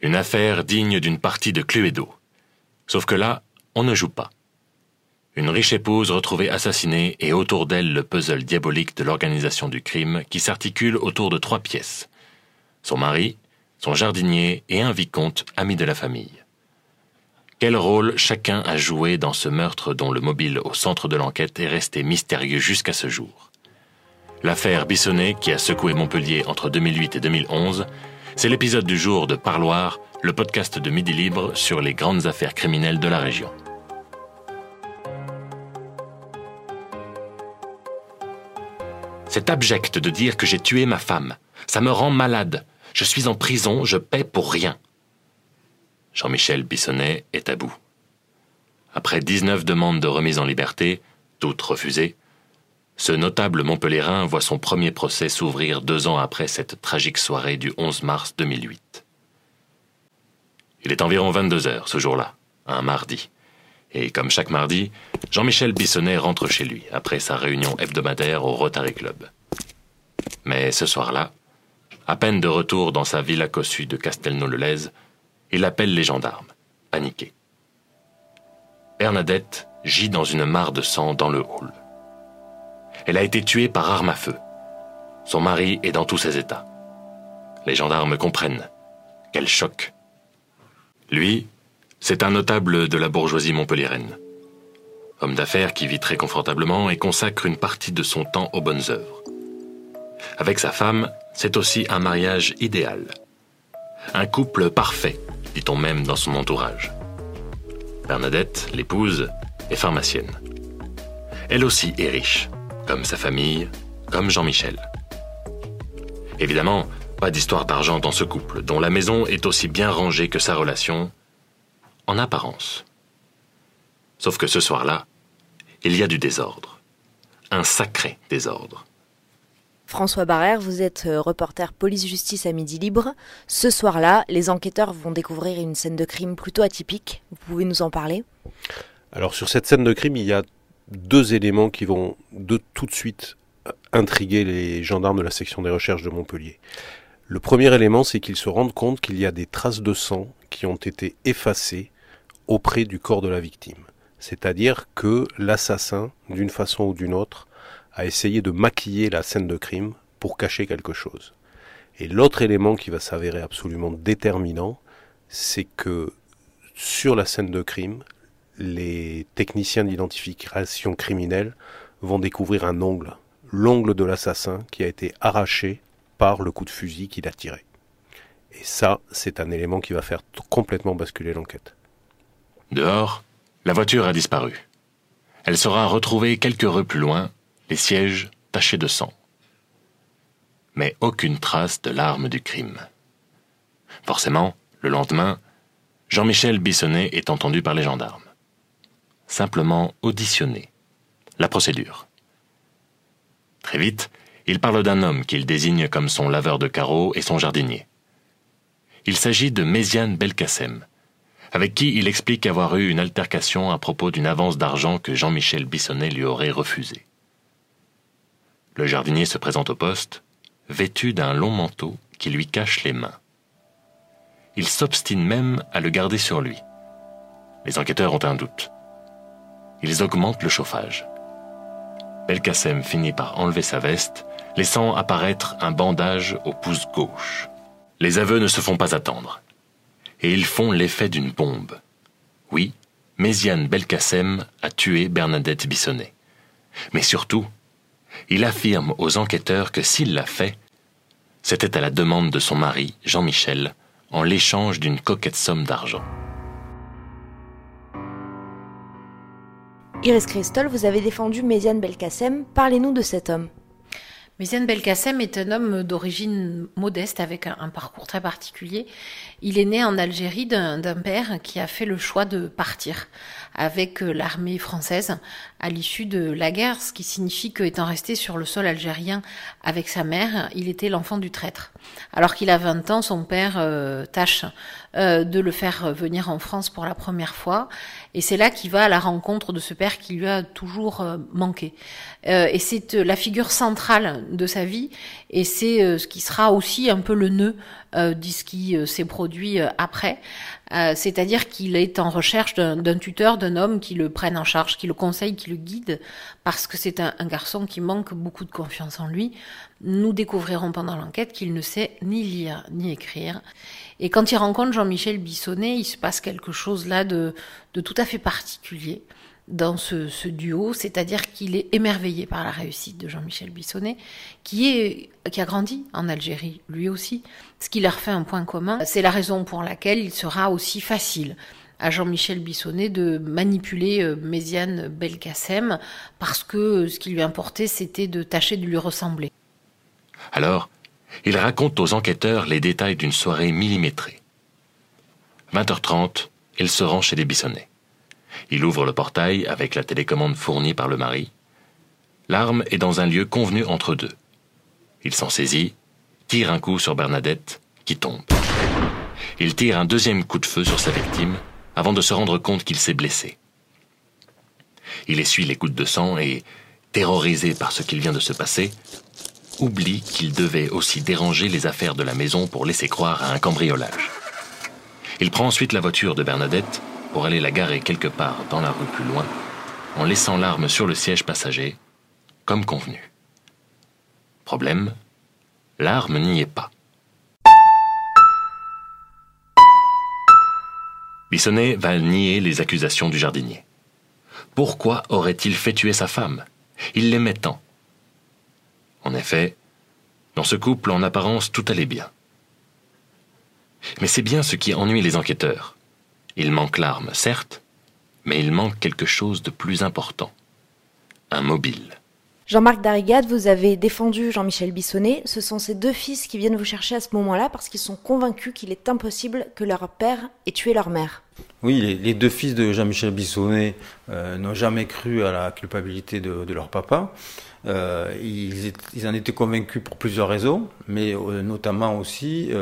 Une affaire digne d'une partie de Cluedo. Sauf que là, on ne joue pas. Une riche épouse retrouvée assassinée et autour d'elle le puzzle diabolique de l'organisation du crime qui s'articule autour de trois pièces. Son mari, son jardinier et un vicomte ami de la famille. Quel rôle chacun a joué dans ce meurtre dont le mobile au centre de l'enquête est resté mystérieux jusqu'à ce jour? L'affaire Bissonnet qui a secoué Montpellier entre 2008 et 2011, c'est l'épisode du jour de Parloir, le podcast de Midi Libre sur les grandes affaires criminelles de la région. C'est abject de dire que j'ai tué ma femme. Ça me rend malade. Je suis en prison, je paie pour rien. Jean-Michel Bissonnet est à bout. Après 19 demandes de remise en liberté, toutes refusées, ce notable Montpellierin voit son premier procès s'ouvrir deux ans après cette tragique soirée du 11 mars 2008. Il est environ 22 heures ce jour-là, un mardi. Et comme chaque mardi, Jean-Michel Bissonnet rentre chez lui après sa réunion hebdomadaire au Rotary Club. Mais ce soir-là, à peine de retour dans sa villa cossue de Castelnau-le-Lez, il appelle les gendarmes, paniqué. Bernadette gît dans une mare de sang dans le hall. Elle a été tuée par arme à feu. Son mari est dans tous ses états. Les gendarmes comprennent. Quel choc. Lui, c'est un notable de la bourgeoisie montpelliéraine. Homme d'affaires qui vit très confortablement et consacre une partie de son temps aux bonnes œuvres. Avec sa femme, c'est aussi un mariage idéal. Un couple parfait dit-on même dans son entourage. Bernadette, l'épouse, est pharmacienne. Elle aussi est riche, comme sa famille, comme Jean-Michel. Évidemment, pas d'histoire d'argent dans ce couple, dont la maison est aussi bien rangée que sa relation, en apparence. Sauf que ce soir-là, il y a du désordre. Un sacré désordre. François Barrère, vous êtes euh, reporter police-justice à Midi Libre. Ce soir-là, les enquêteurs vont découvrir une scène de crime plutôt atypique. Vous pouvez nous en parler? Alors sur cette scène de crime, il y a deux éléments qui vont de tout de suite intriguer les gendarmes de la section des recherches de Montpellier. Le premier élément, c'est qu'ils se rendent compte qu'il y a des traces de sang qui ont été effacées auprès du corps de la victime. C'est-à-dire que l'assassin, d'une façon ou d'une autre, à essayer de maquiller la scène de crime pour cacher quelque chose. Et l'autre élément qui va s'avérer absolument déterminant, c'est que sur la scène de crime, les techniciens d'identification criminelle vont découvrir un ongle, l'ongle de l'assassin qui a été arraché par le coup de fusil qu'il a tiré. Et ça, c'est un élément qui va faire complètement basculer l'enquête. Dehors, la voiture a disparu. Elle sera retrouvée quelques rues plus loin, les sièges tachés de sang. Mais aucune trace de l'arme du crime. Forcément, le lendemain, Jean-Michel Bissonnet est entendu par les gendarmes. Simplement auditionné. La procédure. Très vite, il parle d'un homme qu'il désigne comme son laveur de carreaux et son jardinier. Il s'agit de Méziane Belkacem, avec qui il explique avoir eu une altercation à propos d'une avance d'argent que Jean-Michel Bissonnet lui aurait refusée. Le jardinier se présente au poste, vêtu d'un long manteau qui lui cache les mains. Il s'obstine même à le garder sur lui. Les enquêteurs ont un doute. Ils augmentent le chauffage. Belkacem finit par enlever sa veste, laissant apparaître un bandage au pouce gauche. Les aveux ne se font pas attendre. Et ils font l'effet d'une bombe. Oui, Méziane Belkacem a tué Bernadette Bissonnet. Mais surtout, il affirme aux enquêteurs que s'il l'a fait, c'était à la demande de son mari, Jean-Michel, en l'échange d'une coquette somme d'argent. Iris Christol, vous avez défendu Méziane Belkacem. Parlez-nous de cet homme. Méziane Belkacem est un homme d'origine modeste avec un, parcours très particulier. Il est né en Algérie d'un père qui a fait le choix de partir avec euh, l'armée française à l'issue de la guerre, ce qui signifie qu'étant resté sur le sol algérien avec sa mère, il était l'enfant du traître. Alors qu'il a 20 ans, son père euh, tâche euh, de le faire venir en France pour la première fois, et c'est là qu'il va à la rencontre de ce père qui lui a toujours manqué. et c'est la figure centrale de sa vie, et c'est ce qui sera aussi un peu le nœud de ce qui s'est produit après. C'est-à-dire qu'il est en recherche d'un tuteur, d'un homme qui le prenne en charge, qui le conseille, qui le guide, parce que c'est un, un, garçon qui manque beaucoup de confiance en lui. Nous découvrirons pendant l'enquête qu'il ne sait ni lire ni écrire. Et quand il rencontre Jean-Michel Bissonnet, il se passe quelque chose là de, de tout à fait particulier dans ce, ce duo, c'est-à-dire qu'il est émerveillé par la réussite de Jean-Michel Bissonnet, qui, est, qui a grandi en Algérie, lui aussi, ce qui leur fait un point commun. C'est la raison pour laquelle il sera aussi facile à Jean-Michel Bissonnet de manipuler euh, Méziane Belkacem, parce que ce qui lui importait, c'était de tâcher de lui ressembler. Alors, il raconte aux enquêteurs les détails d'une soirée millimétrée. 20h30, il se rend chez les Bissonnets. Il ouvre le portail avec la télécommande fournie par le mari. L'arme est dans un lieu convenu entre deux. Il s'en saisit, tire un coup sur Bernadette, qui tombe. Il tire un deuxième coup de feu sur sa victime avant de se rendre compte qu'il s'est blessé. Il essuie les gouttes de sang et, terrorisé par ce qu'il vient de se passer, oublie qu'il devait aussi déranger les affaires de la maison pour laisser croire à un cambriolage. Il prend ensuite la voiture de Bernadette pour aller la garer quelque part dans la rue plus loin, en laissant l'arme sur le siège passager, comme convenu. Problème, l'arme n'y est pas. Bissonnet va nier les accusations du jardinier. Pourquoi aurait-il fait tuer sa femme? Il l'aimait tant. En effet, dans ce couple, en apparence, tout allait bien. Mais c'est bien ce qui ennuie les enquêteurs. Il manque l'arme, certes, mais il manque quelque chose de plus important. Un mobile. Jean-Marc Darrigade, vous avez défendu Jean-Michel Bissonnet. Ce sont ces deux fils qui viennent vous chercher à ce moment-là parce qu'ils sont convaincus qu'il est impossible que leur père ait tué leur mère. Oui, les, deux fils de Jean-Michel Bissonnet euh, n'ont jamais cru à la culpabilité de, leur papa. Euh, ils, ils, en étaient convaincus pour plusieurs raisons, mais euh, notamment aussi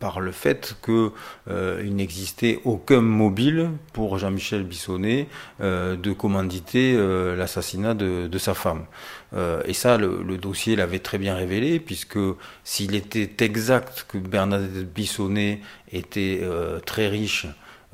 par le fait qu'il euh, n'existait aucun mobile pour Jean-Michel Bissonnet euh, de commanditer euh, l'assassinat de, de, sa femme. Euh, et ça, le, le dossier l'avait très bien révélé, puisque s'il était exact que Bernadette Bissonnet était euh, très riche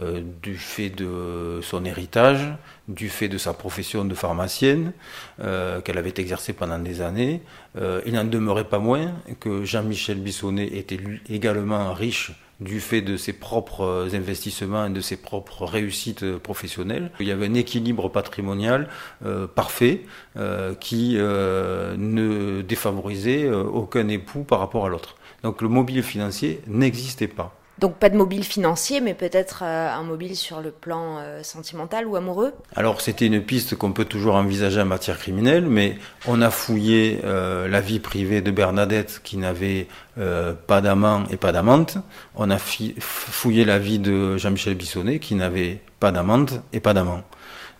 euh, du fait de son héritage, du fait de sa profession de pharmacienne euh, qu'elle avait exercée pendant des années. Euh, il n'en demeurait pas moins que Jean-Michel Bissonnet était également riche du fait de ses propres investissements et de ses propres réussites professionnelles. Il y avait un équilibre patrimonial euh, parfait euh, qui euh, ne défavorisait aucun époux par rapport à l'autre. Donc le mobile financier n'existait pas. Donc pas de mobile financier, mais peut-être euh, un mobile sur le plan euh, sentimental ou amoureux Alors c'était une piste qu'on peut toujours envisager en matière criminelle, mais on a fouillé euh, la vie privée de Bernadette qui n'avait pas d'amant et pas d'amante. On a fouillé la vie de Jean-Michel Bissonnet qui n'avait pas d'amante et pas d'amant.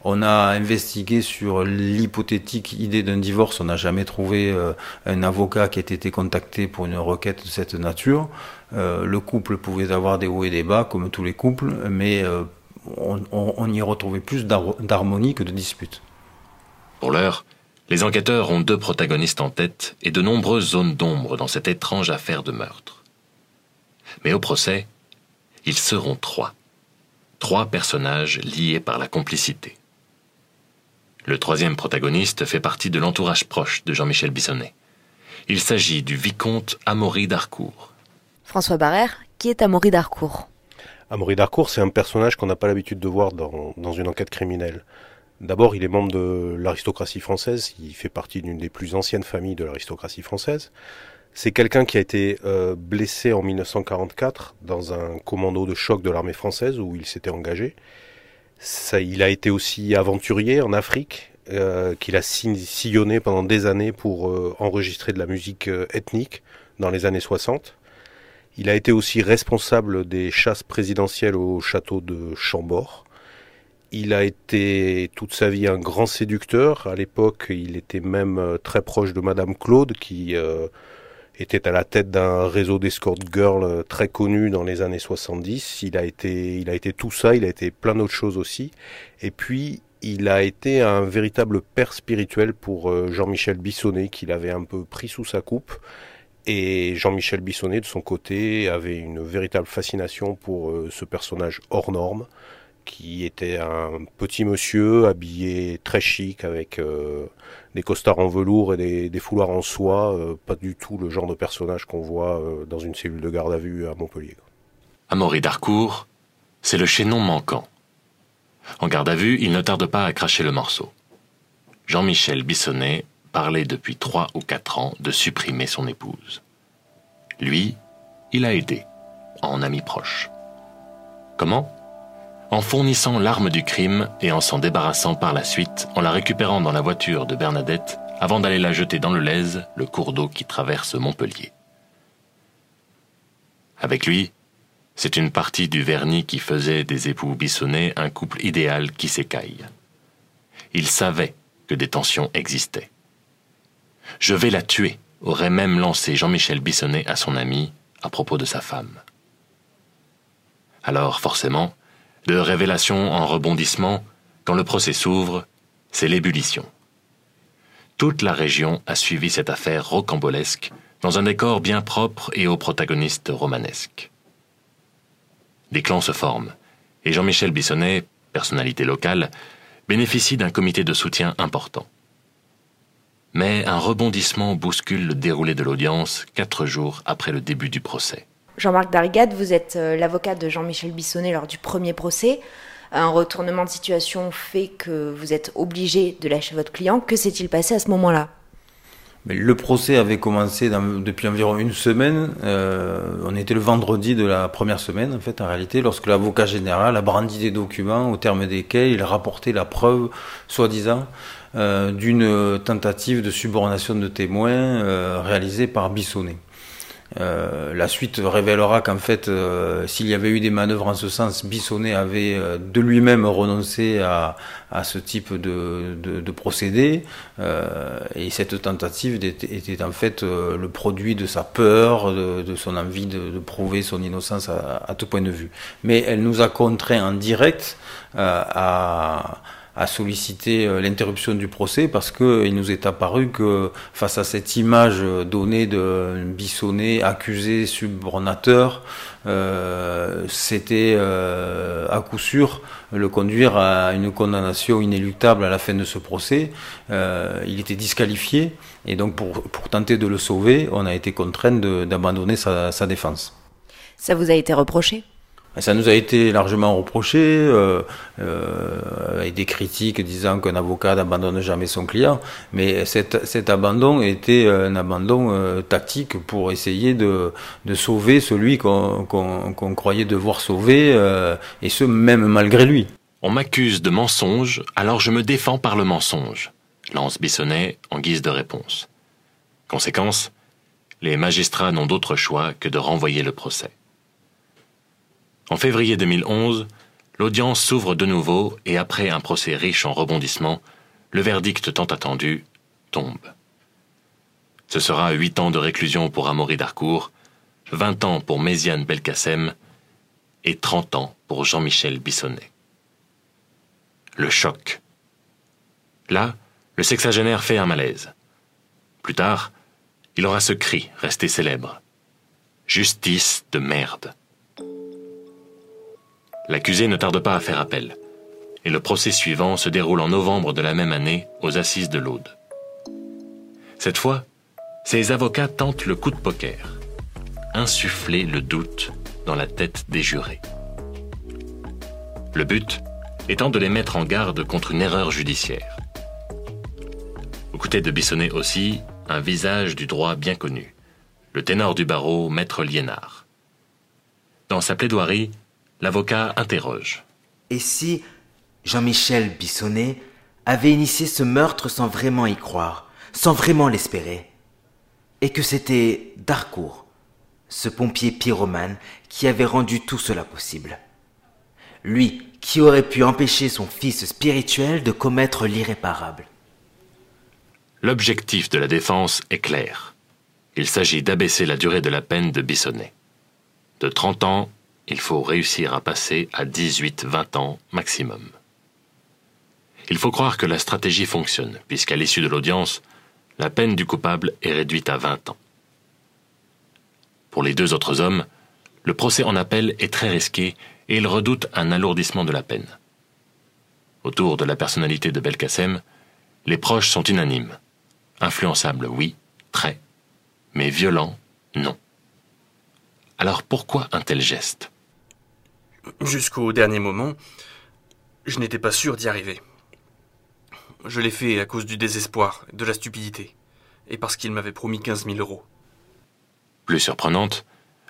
On a investigué sur l'hypothétique idée d'un divorce. On n'a jamais trouvé euh, un avocat qui ait été contacté pour une requête de cette nature. Euh, le couple pouvait avoir des hauts et des bas, comme tous les couples, mais euh, on, y retrouvait plus d'harmonie que de disputes. Pour l'heure, les enquêteurs ont deux protagonistes en tête et de nombreuses zones d'ombre dans cette étrange affaire de meurtre. Mais au procès, ils seront trois. Trois personnages liés par la complicité. Le troisième protagoniste fait partie de l'entourage proche de Jean-Michel Bissonnet. Il s'agit du vicomte Amaury d'Harcourt. François Barrère, qui est Amaury d'Harcourt? Amaury d'Harcourt, c'est un personnage qu'on n'a pas l'habitude de voir dans, dans une enquête criminelle. D'abord, il est membre de l'aristocratie française, il fait partie d'une des plus anciennes familles de l'aristocratie française. C'est quelqu'un qui a été euh, blessé en 1944 dans un commando de choc de l'armée française où il s'était engagé. Il a été aussi aventurier en Afrique, euh, qu'il a sillonné pendant des années pour euh, enregistrer de la musique euh, ethnique dans les années 60. Il a été aussi responsable des chasses présidentielles au château de Chambord. Il a été toute sa vie un grand séducteur. À l'époque, il était même euh, très proche de Madame Claude, qui était à la tête d'un réseau d'escort girls euh, très connu dans les années 70. Il a été, il a été tout ça, il a été plein d'autres choses aussi. Et puis, il a été un véritable père spirituel pour euh, Jean-Michel Bissonnet, qu'il avait un peu pris sous sa coupe. Et Jean-Michel Bissonnet, de son côté, avait une véritable fascination pour euh, ce personnage hors norme, qui était un petit monsieur habillé très chic avec euh, des costards en velours et des, foulards en soie, pas du tout le genre de personnage qu'on voit dans une cellule de garde à vue à Montpellier. Amaury Darcourt, c'est le chaînon manquant. En garde à vue, il ne tarde pas à cracher le morceau. Jean-Michel Bissonnet parlait depuis trois ou quatre ans de supprimer son épouse. Lui, il a aidé, en ami proche. Comment? En fournissant l'arme du crime et en s'en débarrassant par la suite, en la récupérant dans la voiture de Bernadette avant d'aller la jeter dans le Lèze, le cours d'eau qui traverse Montpellier. Avec lui, c'est une partie du vernis qui faisait des époux Bissonnets un couple idéal qui s'écaille. Il savait que des tensions existaient. Je vais la tuer, aurait même lancé Jean-Michel Bissonnet à son ami à propos de sa femme. Alors, forcément, de révélation en rebondissement, quand le procès s'ouvre, c'est l'ébullition. Toute la région a suivi cette affaire rocambolesque dans un décor bien propre et aux protagonistes romanesques. Des clans se forment, et Jean-Michel Bissonnet, personnalité locale, bénéficie d'un comité de soutien important. Mais un rebondissement bouscule le déroulé de l'audience quatre jours après le début du procès. Jean-Marc Darigade, vous êtes euh, l'avocat de Jean-Michel Bissonnet lors du premier procès. Un retournement de situation fait que vous êtes obligé de lâcher votre client. Que s'est-il passé à ce moment-là? Le procès avait commencé depuis environ une semaine. Euh, on était le vendredi de la première semaine, en fait, en réalité, lorsque l'avocat général a brandi des documents au terme desquels il rapportait la preuve, soi-disant, euh, d'une tentative de subornation de témoins euh, réalisée par Bissonnet. Euh, la suite révélera qu'en fait, euh, s'il y avait eu des manœuvres en ce sens, Bissonnet avait euh, de lui-même renoncé à, à, ce type de, de, de procédé, et cette tentative était, était en fait le produit de sa peur, de, de son envie de, prouver son innocence à, à, tout point de vue. Mais elle nous a contraint en direct à a sollicité euh, l'interruption du procès parce qu'il nous est apparu que face à cette image donnée de Bissonnet accusé subornateur, euh, c'était euh, à coup sûr le conduire à une condamnation inéluctable à la fin de ce procès. Euh, il était disqualifié et donc pour, pour, tenter de le sauver, on a été contraint d'abandonner sa, sa défense. Ça vous a été reproché? Ça nous a été largement reproché, euh, euh, avec des critiques disant qu'un avocat n'abandonne jamais son client, mais cet, abandon était un abandon euh, tactique pour essayer de, sauver celui qu'on croyait devoir sauver, euh, et ce même malgré lui. On m'accuse de mensonge, alors je me défends par le mensonge, lance Bissonnet en guise de réponse. Conséquence, les magistrats n'ont d'autre choix que de renvoyer le procès. En février 2011, l'audience s'ouvre de nouveau et après un procès riche en rebondissements, le verdict tant attendu tombe. Ce sera huit ans de réclusion pour Amaury Darcourt, vingt ans pour Méziane Belkacem et trente ans pour Jean-Michel Bissonnet. Le choc. Là, le sexagénaire fait un malaise. Plus tard, il aura ce cri resté célèbre. Justice de merde. L'accusé ne tarde pas à faire appel, et le procès suivant se déroule en novembre de la même année aux assises de l'Aude. Cette fois, ses avocats tentent le coup de poker, insuffler le doute dans la tête des jurés. Le but étant de les mettre en garde contre une erreur judiciaire. Au côté de Bissonnet aussi, un visage du droit bien connu, le ténor du barreau, maître Liénard. Dans sa plaidoirie, L'avocat interroge. Et si Jean-Michel Bissonnet avait initié ce meurtre sans vraiment y croire, sans vraiment l'espérer Et que c'était Darcourt, ce pompier pyromane, qui avait rendu tout cela possible Lui qui aurait pu empêcher son fils spirituel de commettre l'irréparable. L'objectif de la défense est clair. Il s'agit d'abaisser la durée de la peine de Bissonnet. De 30 ans il faut réussir à passer à 18-20 ans maximum. il faut croire que la stratégie fonctionne, puisqu'à l'issue de l'audience, la peine du coupable est réduite à 20 ans. Pour les deux autres hommes, le procès en appel est très risqué et ils redoutent un alourdissement de la peine. Autour de la personnalité de Belkacem, les proches sont unanimes. Influençable, oui, très, mais violent, non. Alors pourquoi un tel geste? Jusqu'au dernier moment, je n'étais pas sûr d'y arriver. Je l'ai fait à cause du désespoir, de la stupidité, et parce qu'il m'avait promis 15 000 euros. Plus surprenante,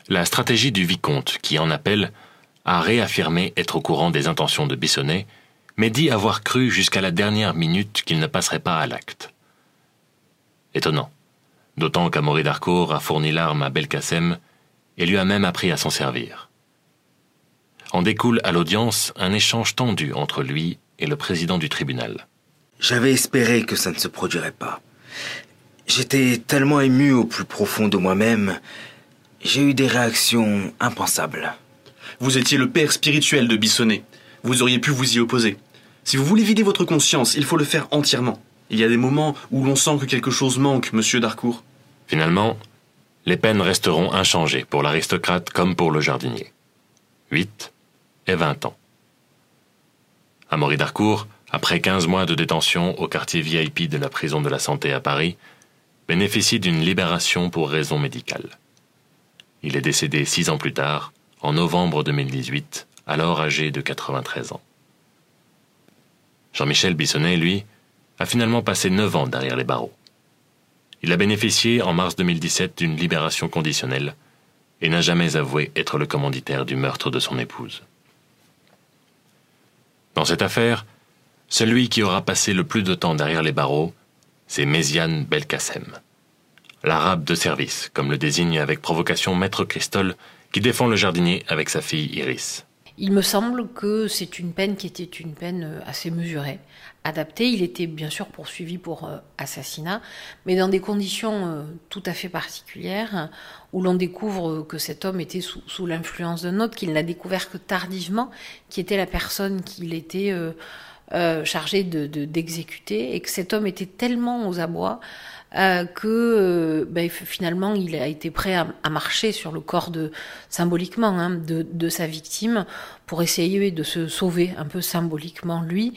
la stratégie du vicomte, qui en appelle, a réaffirmé être au courant des intentions de Bissonnet, mais dit avoir cru jusqu'à la dernière minute qu'il ne passerait pas à l'acte. Étonnant, d'autant qu'Amaury d'Arcourt a fourni l'arme à Belkacem et lui a même appris à s'en servir. En découle à l'audience un échange tendu entre lui et le président du tribunal. J'avais espéré que ça ne se produirait pas. J'étais tellement ému au plus profond de moi-même, j'ai eu des réactions impensables. Vous étiez le père spirituel de Bissonnet. Vous auriez pu vous y opposer. Si vous voulez vider votre conscience, il faut le faire entièrement. Il y a des moments où l'on sent que quelque chose manque, monsieur Darcourt. Finalement, les peines resteront inchangées pour l'aristocrate comme pour le jardinier. 8 et 20 ans. Amaury Darcourt, après 15 mois de détention au quartier VIP de la prison de la Santé à Paris, bénéficie d'une libération pour raison médicale. Il est décédé six ans plus tard, en novembre 2018, alors âgé de 93 ans. Jean-Michel Bissonnet, lui, a finalement passé neuf ans derrière les barreaux. Il a bénéficié en mars 2017 d'une libération conditionnelle et n'a jamais avoué être le commanditaire du meurtre de son épouse. Dans cette affaire, celui qui aura passé le plus de temps derrière les barreaux, c'est Méziane Belkacem. L'arabe de service, comme le désigne avec provocation Maître Christol, qui défend le jardinier avec sa fille Iris. Il me semble que c'est une peine qui était une peine euh, assez mesurée, adaptée. Il était bien sûr poursuivi pour euh, assassinat, mais dans des conditions euh, tout à fait particulières, où l'on découvre que cet homme était sous, l'influence d'un autre, qu'il n'a découvert que tardivement, qui était la personne qu'il était chargé d'exécuter, et que cet homme était tellement aux abois euh, que euh, ben, finalement il a été prêt à, marcher sur le corps de symboliquement hein, de, sa victime pour essayer de se sauver un peu symboliquement lui.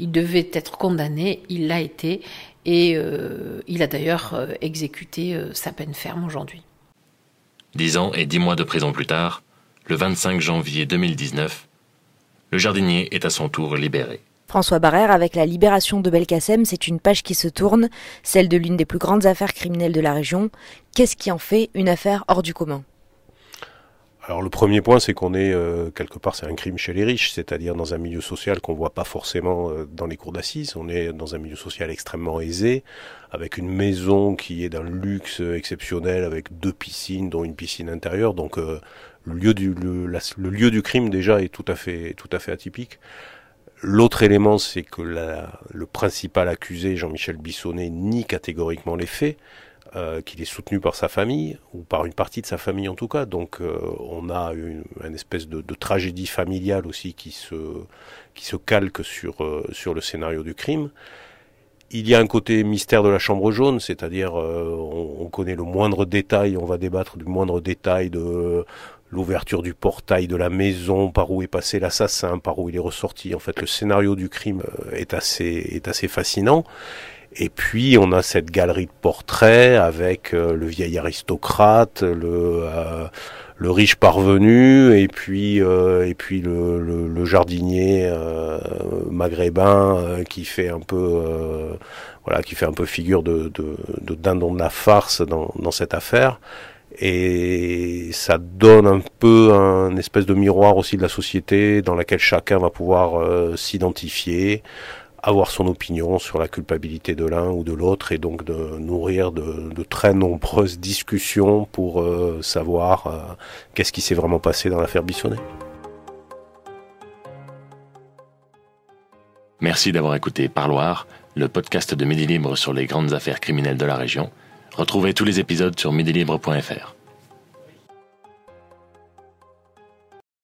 Il devait être condamné, il l'a été et euh, il a d'ailleurs exécuté sa peine ferme aujourd'hui. Dix ans et dix mois de prison plus tard, le 25 janvier 2019, le jardinier est à son tour libéré. François Barrère, avec la libération de Belkacem, c'est une page qui se tourne, celle de l'une des plus grandes affaires criminelles de la région. Qu'est-ce qui en fait une affaire hors du commun? Alors le premier point, c'est qu'on est, euh, quelque part, c'est un crime chez les riches, c'est-à-dire dans un milieu social qu'on voit pas forcément euh, dans les cours d'assises. On est dans un milieu social extrêmement aisé, avec une maison qui est d'un luxe exceptionnel, avec deux piscines, dont une piscine intérieure. Donc euh, le lieu du crime déjà est tout à fait tout à fait atypique. L'autre élément, c'est que le principal accusé, Jean-Michel Bissonnet, nie catégoriquement les faits, euh, qu'il est soutenu par sa famille, ou par une partie de sa famille en tout cas. Donc euh, on a une, espèce de, tragédie familiale aussi qui se, qui se calque sur, euh, sur le scénario du crime. Il y a un côté mystère de la chambre jaune, c'est-à-dire on, on, connaît le moindre détail, on va débattre du moindre détail de l'ouverture du portail de la maison, par où est passé l'assassin, par où il est ressorti. En fait, le scénario du crime est assez, est assez fascinant. Et puis on a cette galerie de portraits avec euh, le vieil aristocrate, le euh, le riche parvenu, et puis et puis le, le, jardinier maghrébin qui fait un peu voilà qui fait un peu figure de, de, de dindon de la farce dans, dans cette affaire. Et ça donne un peu un espèce de miroir aussi de la société dans laquelle chacun va pouvoir euh, s'identifier, avoir son opinion sur la culpabilité de l'un ou de l'autre et donc de nourrir de, très nombreuses discussions pour euh, savoir euh, qu'est-ce qui s'est vraiment passé dans l'affaire Bissonnet. Merci d'avoir écouté Parloir, le podcast de Midi Libre sur les grandes affaires criminelles de la région. Retrouvez tous les épisodes sur midilibre.fr.